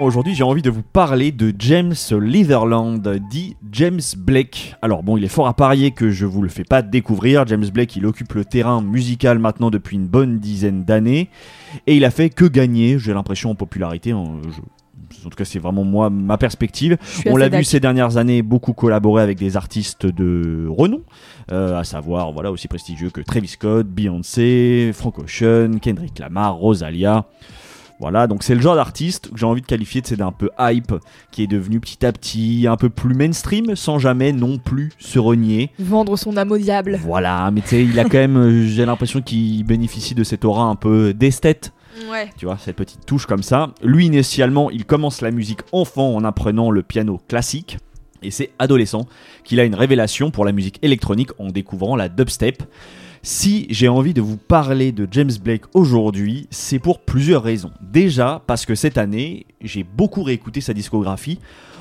Aujourd'hui, j'ai envie de vous parler de James Litherland, dit James Blake. Alors bon, il est fort à parier que je vous le fais pas découvrir. James Blake, il occupe le terrain musical maintenant depuis une bonne dizaine d'années et il a fait que gagner, j'ai l'impression, en popularité. En, je- en tout cas, c'est vraiment moi ma perspective. On l'a vu ces dernières années beaucoup collaborer avec des artistes de renom, euh, à savoir voilà aussi prestigieux que Travis Scott, Beyoncé, Frank Ocean, Kendrick Lamar, Rosalia. Voilà, donc c'est le genre d'artiste que j'ai envie de qualifier de c'est d'un peu hype, qui est devenu petit à petit un peu plus mainstream, sans jamais non plus se renier. Vendre son âme au diable. Voilà, mais tu sais, il a quand même, euh, j'ai l'impression qu'il bénéficie de cette aura un peu d'esthète, Ouais. tu vois, cette petite touche comme ça. Lui, initialement, il commence la musique enfant en apprenant le piano classique. Et c'est adolescent qu'il a une révélation pour la musique électronique en découvrant la dubstep. Si j'ai envie de vous parler de James Blake aujourd'hui, c'est pour plusieurs raisons. Déjà parce que cette année, j'ai beaucoup réécouté sa discographie,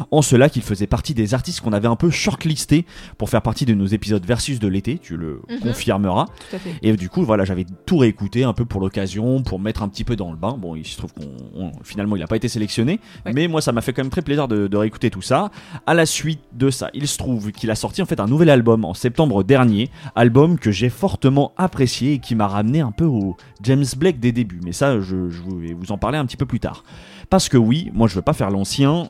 en cela qu'il faisait partie des artistes qu'on avait un peu shortlistés pour faire partie de nos épisodes versus de l'été, tu le Mhm. confirmeras. Et du coup, voilà, j'avais tout réécouté un peu pour l'occasion, pour mettre un petit peu dans le bain. Bon, il se trouve qu'on on- finalement il n'a pas été sélectionné, Ouais. mais moi ça m'a fait quand même très plaisir de, de réécouter tout ça. À la suite de ça, il se trouve qu'il a sorti en fait un nouvel album en septembre dernier, album que j'ai fortement apprécié et qui m'a ramené un peu au James Blake des débuts. Mais ça, je, je vais vous en parler un petit peu plus tard. Parce que oui, moi je veux pas faire l'ancien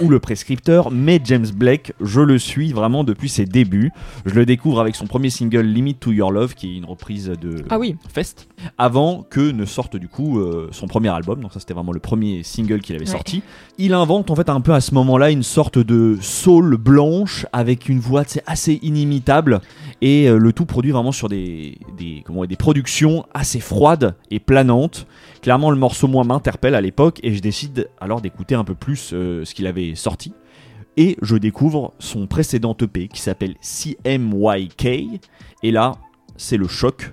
ou le prescripteur, mais James Blake, je le suis vraiment depuis ses débuts. Je le découvre avec son premier single Limit to Your Love, qui est une reprise de Ah oui. Fest, avant que ne sorte du coup euh, son premier album. Donc ça c'était vraiment le premier single qu'il avait Ouais. sorti. Il invente en fait un peu à ce moment-là une sorte de soul blanche avec une voix assez inimitable et euh, le tout produit vraiment sur des, des, comment des productions assez froides et planantes. Clairement le morceau moi m'interpelle à l'époque et je décide alors d'écouter un peu plus euh, ce qu'il avait sorti. Et je découvre son précédent EP qui s'appelle CMYK. Et là, c'est le choc.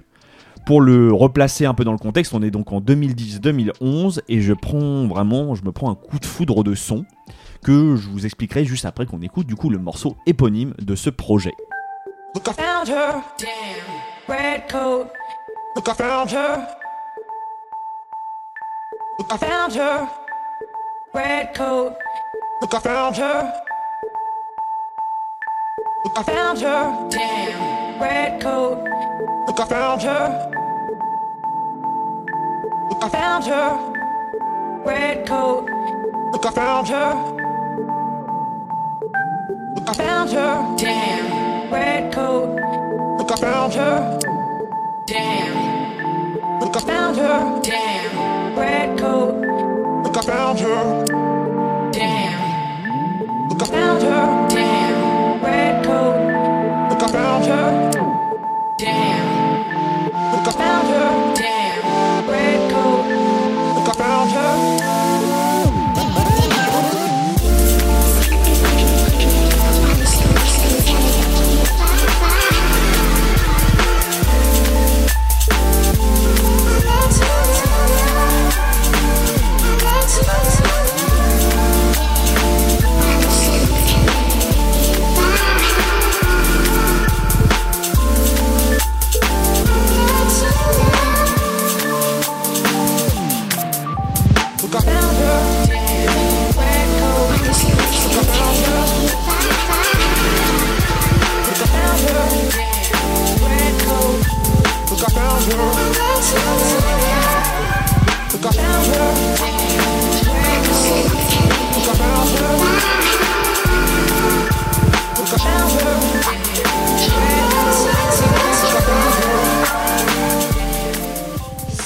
Pour le replacer un peu dans le contexte, on est donc en 2010-2011 et je prends vraiment, je me prends un coup de foudre de son que je vous expliquerai juste après qu'on écoute du coup le morceau éponyme de ce projet. Look, I found her. Damn. Red coat. Look, I found her. Look, I found her. Red coat. Look, I found her. Look, I found her. Damn. Red coat. Look, I found her. Look, I found her. Red coat. Look, I found her. Look, I found her. Damn. Red coat. Look, I found her. Damn. Look, I found her. Damn. Red coat. Look, I found her. Damn. Look, I found her.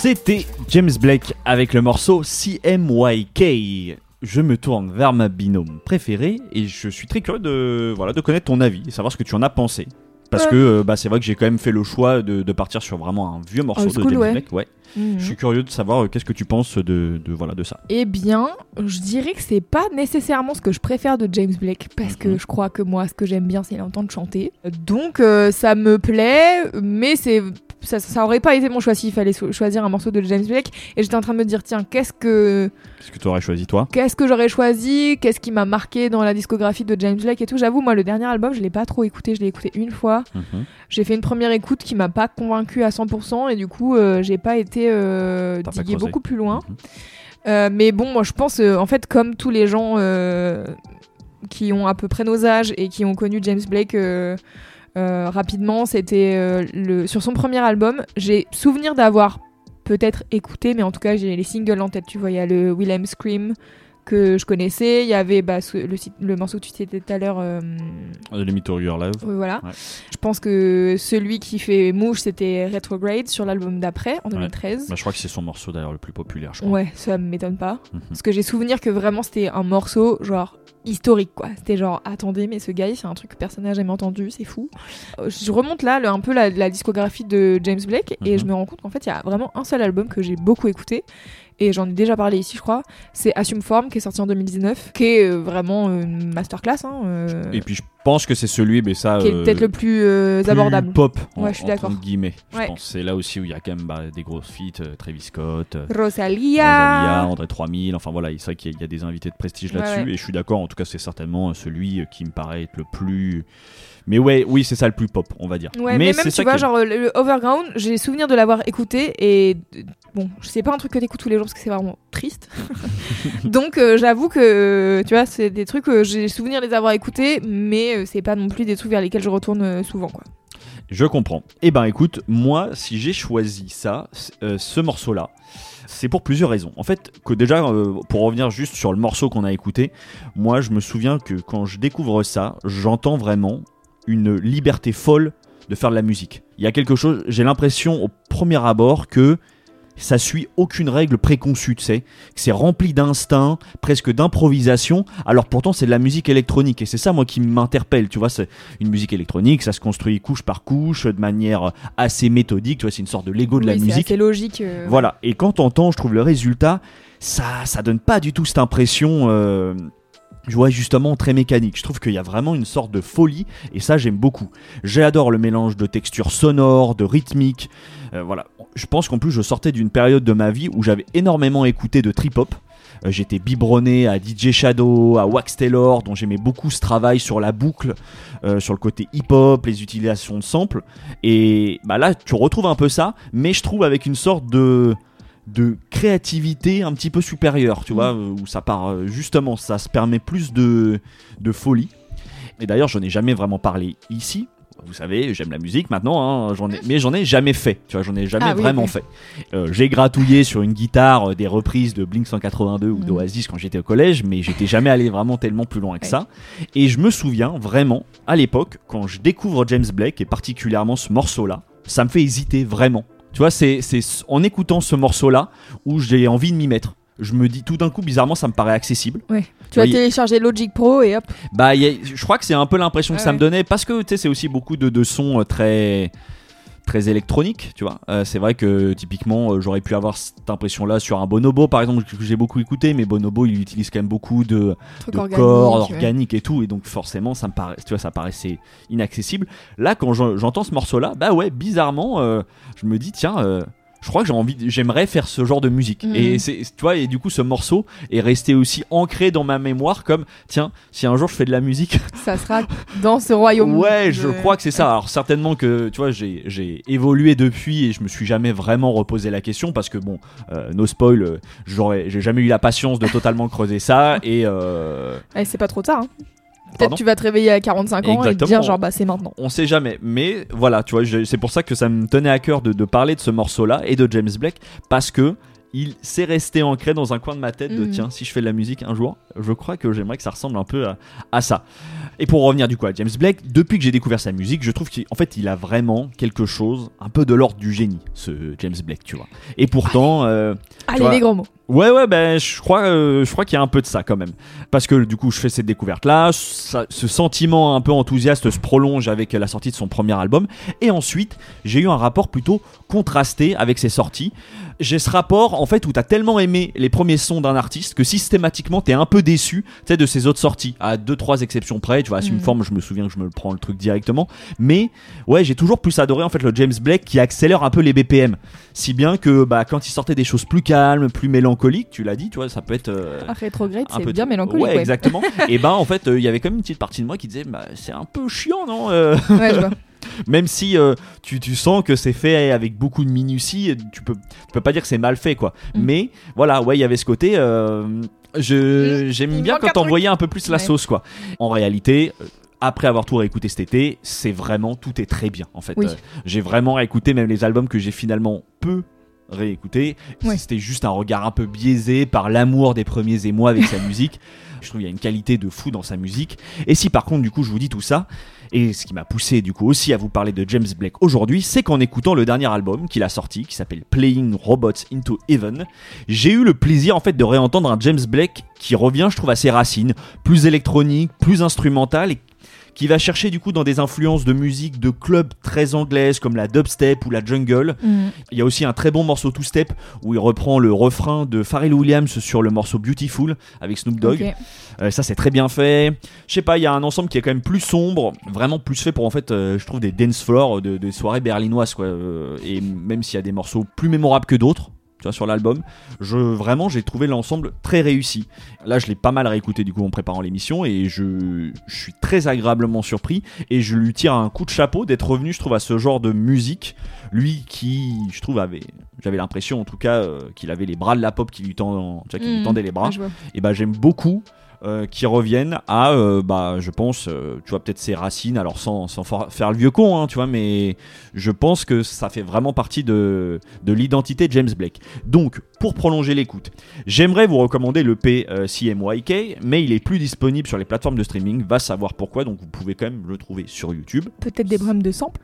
C'était James Blake avec le morceau CMYK. Je me tourne vers ma binôme préférée et je suis très curieux de, voilà, de connaître ton avis et savoir ce que tu en as pensé. Parce Ouais. que euh, bah, c'est vrai que j'ai quand même fait le choix de, de partir sur vraiment un vieux morceau Old de James ouais. Blake. Ouais. Mhm. Je suis curieux de savoir euh, qu'est-ce que tu penses de, de, voilà, de ça. Eh bien, je dirais que c'est pas nécessairement ce que je préfère de James Blake parce que Mhm. je crois que moi, ce que j'aime bien, c'est l'entendre chanter. Donc, euh, ça me plaît, mais c'est ça, ça aurait pas été mon choix s'il fallait so- choisir un morceau de James Blake. Et j'étais en train de me dire, tiens, qu'est-ce que Qu'est-ce que tu aurais choisi toi? qu'est-ce que j'aurais choisi? Qu'est-ce qui m'a marqué dans la discographie de James Blake et tout? J'avoue, moi, le dernier album, je l'ai pas trop écouté. Je l'ai écouté une fois. Mhm. J'ai fait une première écoute qui m'a pas convaincu à 100% et du coup, euh, j'ai pas été euh, pas creusé. beaucoup plus loin. Mhm. Euh, mais bon, moi je pense, euh, en fait, comme tous les gens qui ont à peu près nos âges et qui ont connu James Blake rapidement, c'était le sur son premier album. J'ai souvenir d'avoir peut-être écouté, mais en tout cas, j'ai les singles en tête. Tu vois, il y a le Willem Scream que je connaissais, il y avait bah, ce- le, le morceau que tu citais tout à l'heure. euh, to Your Love. oui, voilà. Ouais. Je pense que celui qui fait mouche, c'était Retrograde sur l'album d'après, en 2013. Bah, je crois que c'est son morceau d'ailleurs le plus populaire, je crois. Ouais, ça m'étonne pas. Mhm. Parce que j'ai souvenir que vraiment c'était un morceau genre historique quoi. C'était genre attendez mais ce gars c'est un truc que personne n'a jamais entendu, c'est fou. Euh, Je remonte là le- un peu la, la discographie de James Blake et Mhm. je me rends compte qu'en fait il y a vraiment un seul album que j'ai beaucoup écouté et j'en ai déjà parlé ici je crois. C'est Assume Form qui est sorti en 2019, qui est euh, vraiment une masterclass. Hein, euh, Et puis je pense que c'est celui, mais ça. qui est euh, peut-être le plus, euh, plus abordable. pop. en- Ouais, je suis entre d'accord. guillemets. Je pense c'est là aussi où il y a quand même bah, des grosses feats, euh, Travis Scott. Rosalia. Rosalia, André 3000, enfin voilà, c'est vrai qu'il y, a- il y a des invités de prestige là-dessus, ouais. et je suis d'accord, en tout cas c'est certainement celui qui me paraît être le plus... Mais ouais, oui, c'est ça le plus pop, on va dire. Ouais, mais, même tu ça vois, genre le, le Overground, j'ai souvenir de l'avoir écouté et bon, c'est pas un truc que t'écoutes tous les jours parce que c'est vraiment triste. Donc euh, j'avoue que tu vois, c'est des trucs que j'ai souvenir de les avoir écoutés, mais euh, c'est pas non plus des trucs vers lesquels je retourne euh, souvent quoi. Je comprends. Eh ben écoute, moi, si j'ai choisi ça, euh, ce morceau-là, c'est pour plusieurs raisons. En fait, que déjà, pour revenir juste sur le morceau qu'on a écouté, moi, je me souviens que quand je découvre ça, j'entends vraiment une liberté folle de faire de la musique. Il y a quelque chose, j'ai l'impression au premier abord que ça suit aucune règle préconçue, tu sais, c'est rempli d'instinct, presque d'improvisation, alors pourtant c'est de la musique électronique, et c'est ça moi qui m'interpelle, tu vois, c'est une musique électronique, ça se construit couche par couche, de manière assez méthodique, tu vois, c'est une sorte de Lego de la Oui, c'est musique. assez logique. euh, Voilà, et quand t'entends, je trouve le résultat, ça, ça donne pas du tout cette impression, euh, je vois justement très mécanique. Je trouve qu'il y a vraiment une sorte de folie, et ça j'aime beaucoup. J'adore le mélange de textures sonores, de rythmiques. euh, voilà, je pense qu'en plus je sortais d'une période de ma vie où j'avais énormément écouté de trip hop. Euh, J'étais biberonné à DJ Shadow, à Wax Taylor, dont j'aimais beaucoup ce travail sur la boucle, euh, sur le côté hip-hop, les utilisations de samples. Et bah là, tu retrouves un peu ça, mais je trouve avec une sorte de de créativité un petit peu supérieure, tu vois, où ça part euh, justement, ça se permet plus de, de folie. Et d'ailleurs, je n'ai jamais vraiment parlé ici. Vous savez, j'aime la musique maintenant, hein, j'en ai, mais j'en ai jamais fait. Tu vois, j'en ai jamais Ah oui, vraiment fait. Euh, j'ai gratouillé sur une guitare euh, des reprises de Blink 182 ou Mhm. d'Oasis quand j'étais au collège, mais j'étais jamais allé vraiment tellement plus loin que ça. Et je me souviens vraiment, à l'époque, quand je découvre James Blake et particulièrement ce morceau-là, ça me fait hésiter vraiment. Tu vois, c'est en écoutant ce morceau-là où j'ai envie de m'y mettre. Je me dis tout d'un coup, bizarrement, ça me paraît accessible. Ouais. Tu vas télécharger Logic Pro et hop. Bah, a- je crois que c'est un peu l'impression que Ouais, ça me donnait parce que tu sais, c'est aussi beaucoup de, de sons euh, très très électroniques, tu vois. Euh, c'est vrai que typiquement, euh, j'aurais pu avoir cette impression-là sur un Bonobo, par exemple, que j'ai beaucoup écouté, mais Bonobo, il utilise quand même beaucoup de, de organique. corps ouais. organiques et tout, et donc forcément, ça me paraît, tu vois, ça paraissait inaccessible. Là, quand j'en- j'entends ce morceau-là, bah ouais, bizarrement, euh, je me dis tiens. Je crois que j'ai envie, j'aimerais faire ce genre de musique. Et c'est, tu vois, et du coup, ce morceau est resté aussi ancré dans ma mémoire comme, tiens, si un jour je fais de la musique, Ça sera dans ce royaume. Ouais, je crois que c'est ça. Alors certainement que tu vois, j'ai j'ai évolué depuis et je me suis jamais vraiment reposé la question parce que bon, euh, no spoil, euh, j'aurais, j'ai jamais eu la patience de totalement creuser ça et euh, Eh, c'est pas trop tard. hein. Peut-être tu vas te réveiller à 45 ans et te dire genre bah c'est maintenant. on sait jamais. Mais voilà, tu vois, c'est pour ça que ça me tenait à cœur de, de parler de ce morceau-là et de James Blake parce que il s'est resté ancré dans un coin de ma tête de Mhm. tiens, si je fais de la musique un jour, je crois que j'aimerais que ça ressemble un peu à, à ça. Et pour revenir du coup à James Blake, depuis que j'ai découvert sa musique, je trouve qu'en fait il a vraiment quelque chose un peu de l'ordre du génie, ce James Blake, tu vois. Et pourtant, euh, Allez vois, les grands mots. Ouais, ouais, ben je crois, euh, je crois qu'il y a un peu de ça quand même, parce que du coup je fais cette découverte là, ce sentiment un peu enthousiaste se prolonge avec la sortie de son premier album, et ensuite j'ai eu un rapport plutôt contrasté avec ses sorties. J'ai ce rapport en fait où t'as tellement aimé les premiers sons d'un artiste que systématiquement t'es un peu déçu, de ses autres sorties, à deux trois exceptions près. Tu vois, une forme, je me souviens que je me le prends le truc directement, mais ouais, j'ai toujours plus adoré en fait le James Blake qui accélère un peu les BPM, si bien que bah quand il sortait des choses plus calmes, plus mélancoliques, tu l'as dit, tu vois, ça peut être euh, Ah, Rétrograde, c'est bien mélancolique. Ouais, Ouais, exactement. et ben en fait, euh, il y avait quand même une petite partie de moi qui disait, bah, c'est un peu chiant, non Euh, Ouais, je vois. Même si tu, tu sens que c'est fait avec beaucoup de minutie, tu peux, tu peux pas dire que c'est mal fait, quoi. Mm. Mais voilà, ouais, il y avait ce côté. je j'aime bien quand on voyait un peu plus la Ouais. sauce, quoi. En réalité. Après avoir tout réécouté cet été, c'est vraiment tout est très bien en fait. Oui. Euh, j'ai vraiment réécouté même les albums que j'ai finalement peu réécoutés. Ouais. C'était juste un regard un peu biaisé par l'amour des premiers émois avec sa musique. Je trouve qu'il y a une qualité de fou dans sa musique. Et si par contre du coup je vous dis tout ça, et ce qui m'a poussé du coup aussi à vous parler de James Blake aujourd'hui, c'est qu'en écoutant le dernier album qu'il a sorti, qui s'appelle Playing Robots into Heaven, j'ai eu le plaisir en fait de réentendre un James Blake qui revient, je trouve, à ses racines, plus électronique, plus instrumental et qui va chercher du coup dans des influences de musique de club très anglaises comme la dubstep ou la jungle. Mhm. Il y a aussi un très bon morceau two step où il reprend le refrain de Pharrell Williams sur le morceau Beautiful avec Snoop Dogg. Euh, ça c'est très bien fait. Je sais pas, il y a un ensemble qui est quand même plus sombre, vraiment plus fait pour en fait, euh, je trouve des dance floors, de, des soirées berlinoises quoi. Euh, et même s'il y a des morceaux plus mémorables que d'autres. Tu vois, sur l'album, je vraiment j'ai trouvé l'ensemble très réussi. Là, je l'ai pas mal réécouté du coup en préparant l'émission et je, je suis très agréablement surpris et je lui tire un coup de chapeau d'être revenu, je trouve, à ce genre de musique. Lui qui, je trouve, avait, j'avais l'impression en tout cas euh, qu'il avait les bras de la pop qui lui, tend- tu vois, qui lui Mhm. tendaient les bras vois. et bah j'aime beaucoup euh, qui reviennent à euh, bah je pense euh, tu vois peut-être ses racines alors sans, sans faire le vieux con hein, tu vois mais je pense que ça fait vraiment partie de, de l'identité de James Blake donc pour prolonger l'écoute j'aimerais vous recommander le P CMYK mais il est plus disponible sur les plateformes de streaming va savoir pourquoi donc vous pouvez quand même le trouver sur YouTube Peut-être des problèmes de sample.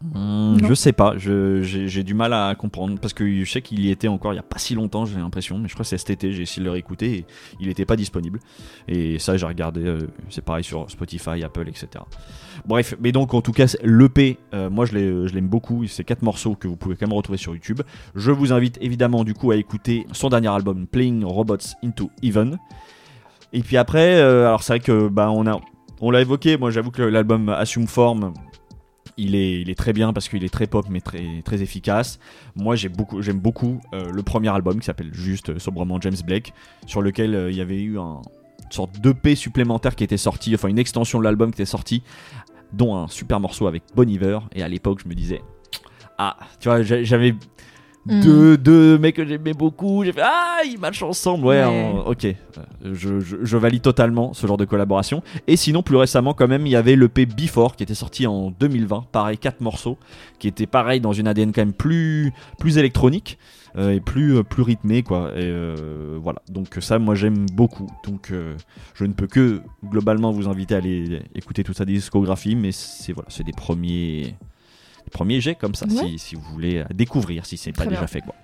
Hmm, je sais pas, j'ai du mal à comprendre parce que je sais qu'il y était encore il y a pas si longtemps, j'ai l'impression, mais je crois que c'est cet été, j'ai essayé de le réécouter et il n'était pas disponible. Et ça, j'ai regardé, euh, c'est pareil sur Spotify, Apple, etc. Bref, mais donc en tout cas, l'EP, moi je l'ai- je l'aime beaucoup, c'est quatre morceaux que vous pouvez quand même retrouver sur YouTube. Je vous invite évidemment du coup à écouter son dernier album, Playing Robots into Even. Et puis après, euh, alors c'est vrai que bah, on a. On l'a évoqué, moi j'avoue que l'album Assume Form, il est, très bien parce qu'il est très pop mais très, efficace. Moi j'ai beaucoup, j'aime beaucoup euh, le premier album qui s'appelle juste euh, sobrement James Blake, sur lequel euh, il y avait eu un, une sorte d'EP supplémentaire qui était sorti, enfin une extension de l'album qui était sortie, dont un super morceau avec Bon Iver. Et à l'époque je me disais, ah, tu vois, j'a- j'avais Mm. deux, deux mecs que j'aimais beaucoup. J'ai fait ah, ils matchent ensemble. Ouais, Ouais. en- ok. Je, je- je valide totalement ce genre de collaboration. Et sinon, plus récemment, quand même, il y avait l'EP Before qui était sorti en 2020. Pareil, quatre morceaux qui étaient pareil dans une ADN quand même plus, plus électronique. euh, et plus, euh, plus rythmé quoi et euh, voilà donc ça moi j'aime beaucoup donc euh, je ne peux que globalement vous inviter à aller écouter toute sa discographie mais c'est voilà c'est des premiers des premiers jets comme ça Ouais. si, si vous voulez découvrir si c'est pas déjà fait quoi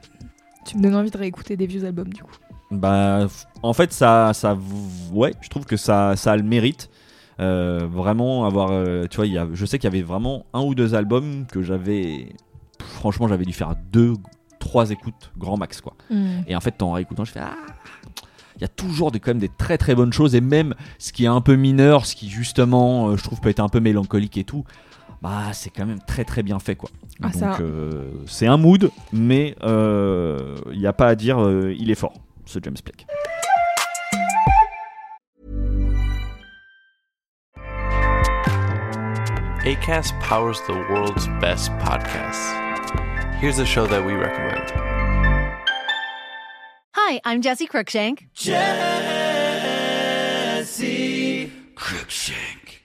Tu me donnes envie de réécouter des vieux albums du coup. bah, en fait, ça, ça, ouais, je trouve que ça, ça a le mérite. Euh, vraiment avoir, euh, tu vois, y a, je sais qu'il y avait vraiment un ou deux albums que j'avais, franchement, j'avais dû faire deux, trois écoutes grand max, quoi. Et en fait, en réécoutant, je fais ah. Il y a toujours des, quand même des très très bonnes choses et même ce qui est un peu mineur, ce qui justement euh, je trouve peut être un peu mélancolique et tout, bah c'est quand même très très bien fait quoi. Ah, Donc euh, c'est un mood, mais euh, il n'y a pas à dire, euh, il est fort ce James Blake. ACAST powers the world's best podcasts. Here's a show that we recommend. Hi, I'm Jesse Cruikshank. Jesse Cruikshank.